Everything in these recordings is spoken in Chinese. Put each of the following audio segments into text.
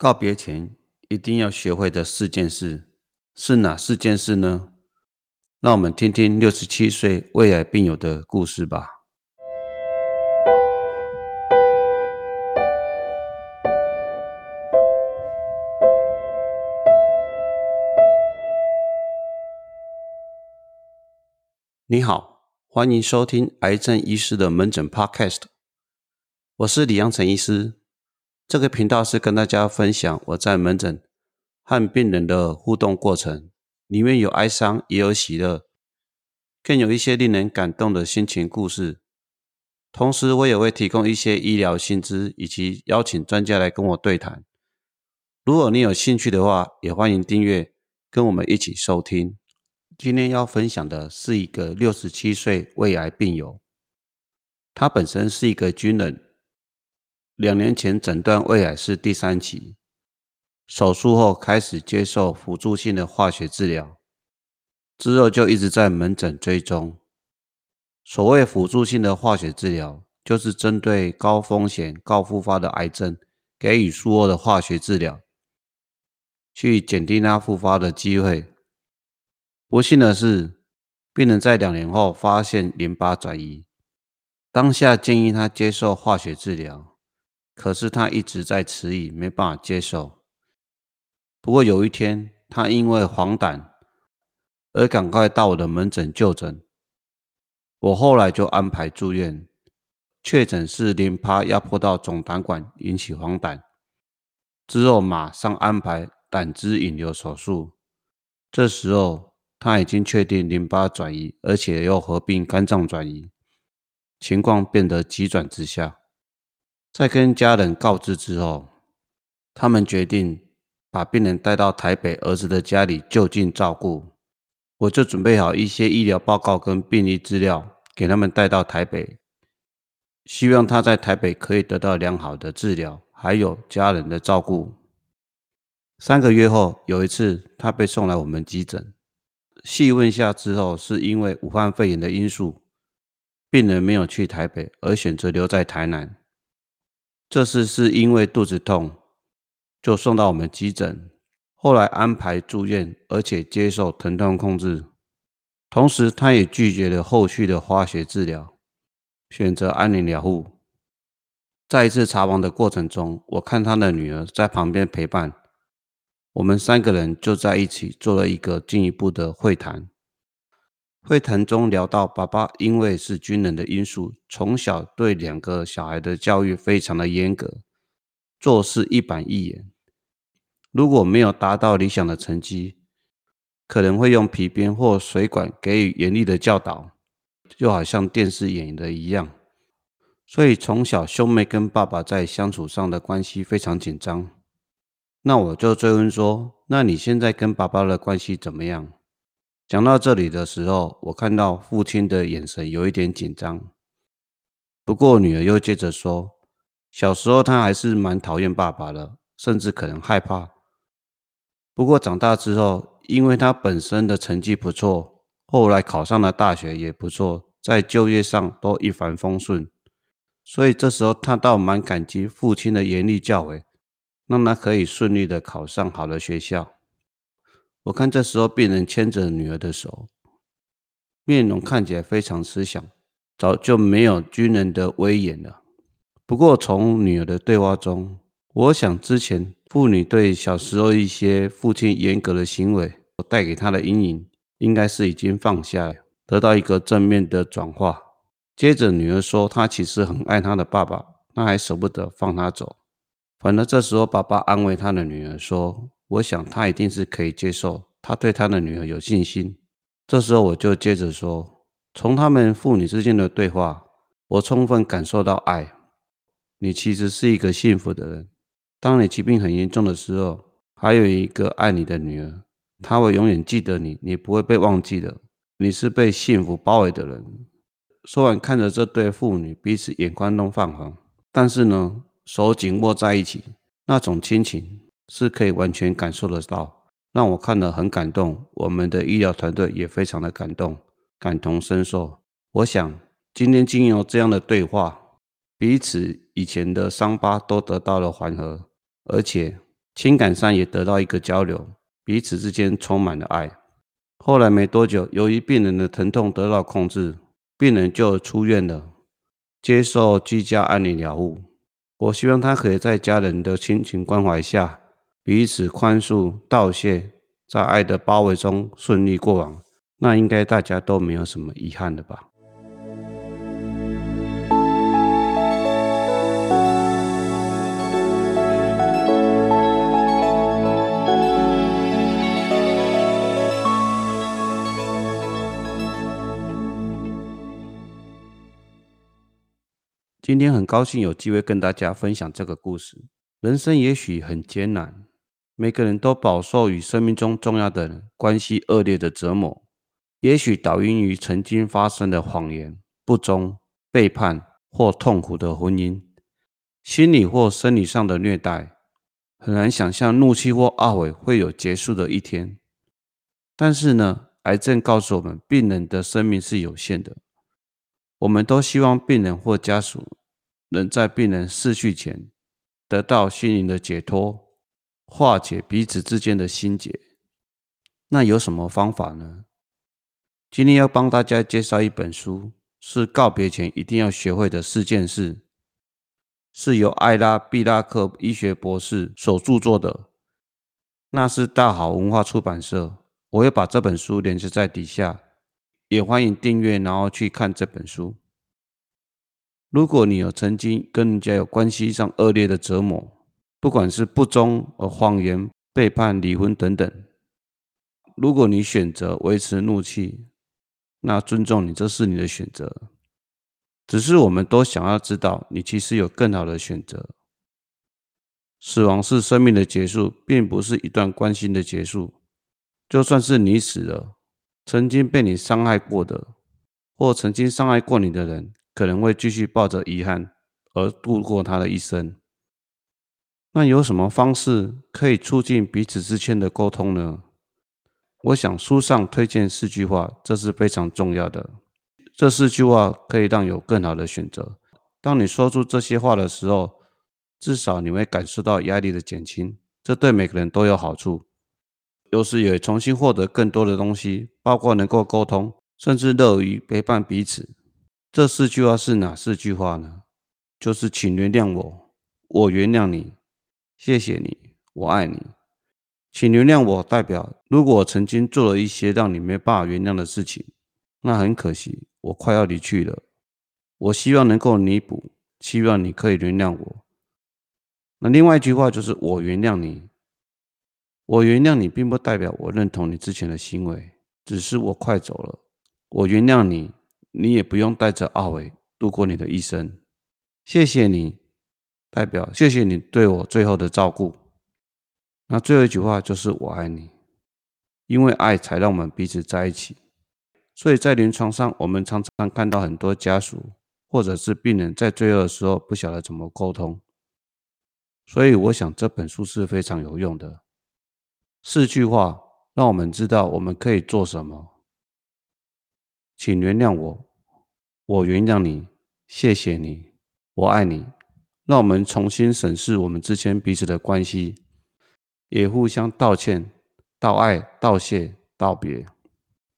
告别前一定要学会的四件事是哪四件事呢？让我们听听六十七岁胃癌病友的故事吧。你好，欢迎收听癌症医师的门诊 Podcast，我是李阳成医师。这个频道是跟大家分享我在门诊和病人的互动过程，里面有哀伤，也有喜乐，更有一些令人感动的心情故事。同时，我也会提供一些医疗薪资，以及邀请专家来跟我对谈。如果你有兴趣的话，也欢迎订阅，跟我们一起收听。今天要分享的是一个六十七岁胃癌病友，他本身是一个军人。两年前诊断胃癌是第三期，手术后开始接受辅助性的化学治疗，之后就一直在门诊追踪。所谓辅助性的化学治疗，就是针对高风险、高复发的癌症给予术后的化学治疗，去减低它复发的机会。不幸的是，病人在两年后发现淋巴转移，当下建议他接受化学治疗。可是他一直在迟疑，没办法接受。不过有一天，他因为黄疸而赶快到我的门诊就诊。我后来就安排住院，确诊是淋巴压迫到总胆管引起黄疸。之后马上安排胆汁引流手术。这时候他已经确定淋巴转移，而且又合并肝脏转移，情况变得急转直下。在跟家人告知之后，他们决定把病人带到台北儿子的家里就近照顾。我就准备好一些医疗报告跟病历资料，给他们带到台北，希望他在台北可以得到良好的治疗，还有家人的照顾。三个月后，有一次他被送来我们急诊，细问下之后，是因为武汉肺炎的因素，病人没有去台北，而选择留在台南。这次是因为肚子痛，就送到我们急诊，后来安排住院，而且接受疼痛控制。同时，他也拒绝了后续的化学治疗，选择安宁疗护。在一次查房的过程中，我看他的女儿在旁边陪伴，我们三个人就在一起做了一个进一步的会谈。会谈中聊到，爸爸因为是军人的因素，从小对两个小孩的教育非常的严格，做事一板一眼。如果没有达到理想的成绩，可能会用皮鞭或水管给予严厉的教导，就好像电视演的一样。所以从小兄妹跟爸爸在相处上的关系非常紧张。那我就追问说，那你现在跟爸爸的关系怎么样？讲到这里的时候，我看到父亲的眼神有一点紧张。不过女儿又接着说，小时候他还是蛮讨厌爸爸的，甚至可能害怕。不过长大之后，因为他本身的成绩不错，后来考上了大学也不错，在就业上都一帆风顺，所以这时候他倒蛮感激父亲的严厉教诲，让他可以顺利的考上好的学校。我看这时候病人牵着女儿的手，面容看起来非常慈祥，早就没有军人的威严了。不过从女儿的对话中，我想之前妇女对小时候一些父亲严格的行为带给她的阴影，应该是已经放下了，得到一个正面的转化。接着女儿说，她其实很爱她的爸爸，她还舍不得放他走。反而这时候爸爸安慰他的女儿说。我想他一定是可以接受，他对他的女儿有信心。这时候我就接着说，从他们父女之间的对话，我充分感受到爱。你其实是一个幸福的人。当你疾病很严重的时候，还有一个爱你的女儿，她会永远记得你，你不会被忘记的。你是被幸福包围的人。说完，看着这对父女彼此眼眶都泛红，但是呢，手紧握在一起，那种亲情。是可以完全感受得到，让我看了很感动。我们的医疗团队也非常的感动，感同身受。我想今天经由这样的对话，彼此以前的伤疤都得到了缓和，而且情感上也得到一个交流，彼此之间充满了爱。后来没多久，由于病人的疼痛得到控制，病人就出院了，接受居家安宁疗护。我希望他可以在家人的亲情关怀下，彼此宽恕、道谢，在爱的包围中顺利过往。那应该大家都没有什么遗憾的吧。今天很高兴有机会跟大家分享这个故事。人生也许很艰难，每个人都饱受与生命中重要的人关系恶劣的折磨。也许导因于曾经发生的谎言、不忠、背叛或痛苦的婚姻，心理或生理上的虐待，很难想象怒气或懊悔会有结束的一天。但是呢，癌症告诉我们，病人的生命是有限的。我们都希望病人或家属。能在病人逝去前得到心灵的解脱，化解彼此之间的心结。那有什么方法呢？今天要帮大家介绍一本书，是告别前一定要学会的四件事，是由艾拉·毕拉克医学博士所著作的。那是大好文化出版社。我会把这本书连接在底下，也欢迎订阅，然后去看这本书。如果你有曾经跟人家有关系上恶劣的折磨，不管是不忠、而谎言、背叛、离婚等等，如果你选择维持怒气，那尊重你，这是你的选择。只是我们都想要知道，你其实有更好的选择。死亡是生命的结束，并不是一段关系的结束。就算是你死了，曾经被你伤害过的，或曾经伤害过你的人。可能会继续抱着遗憾而度过他的一生。那有什么方式可以促进彼此之间的沟通呢？我想书上推荐四句话，这是非常重要的。这四句话可以让有更好的选择。当你说出这些话的时候，至少你会感受到压力的减轻，这对每个人都有好处。有时也重新获得更多的东西，包括能够沟通，甚至乐于陪伴彼此。这四句话是哪四句话呢？就是请原谅我，我原谅你，谢谢你，我爱你。请原谅我，代表如果我曾经做了一些让你没办法原谅的事情，那很可惜，我快要离去了。我希望能够弥补，希望你可以原谅我。那另外一句话就是我原谅你，我原谅你，并不代表我认同你之前的行为，只是我快走了。我原谅你。你也不用带着懊悔度过你的一生。谢谢你，代表谢谢你对我最后的照顾。那最后一句话就是我爱你，因为爱才让我们彼此在一起。所以在临床上，我们常常看到很多家属或者是病人在最后的时候不晓得怎么沟通。所以我想这本书是非常有用的。四句话让我们知道我们可以做什么。请原谅我，我原谅你，谢谢你，我爱你。让我们重新审视我们之间彼此的关系，也互相道歉、道爱、道谢、道别。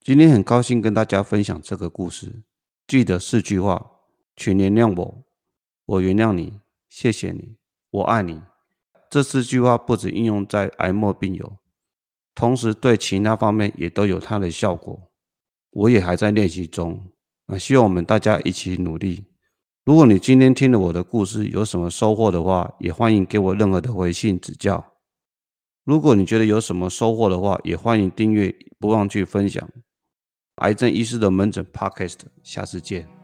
今天很高兴跟大家分享这个故事。记得四句话：请原谅我，我原谅你，谢谢你，我爱你。这四句话不止应用在癌末病友，同时对其他方面也都有它的效果。我也还在练习中，啊，希望我们大家一起努力。如果你今天听了我的故事有什么收获的话，也欢迎给我任何的回信指教。如果你觉得有什么收获的话，也欢迎订阅，不忘去分享。癌症医师的门诊 Podcast，下次见。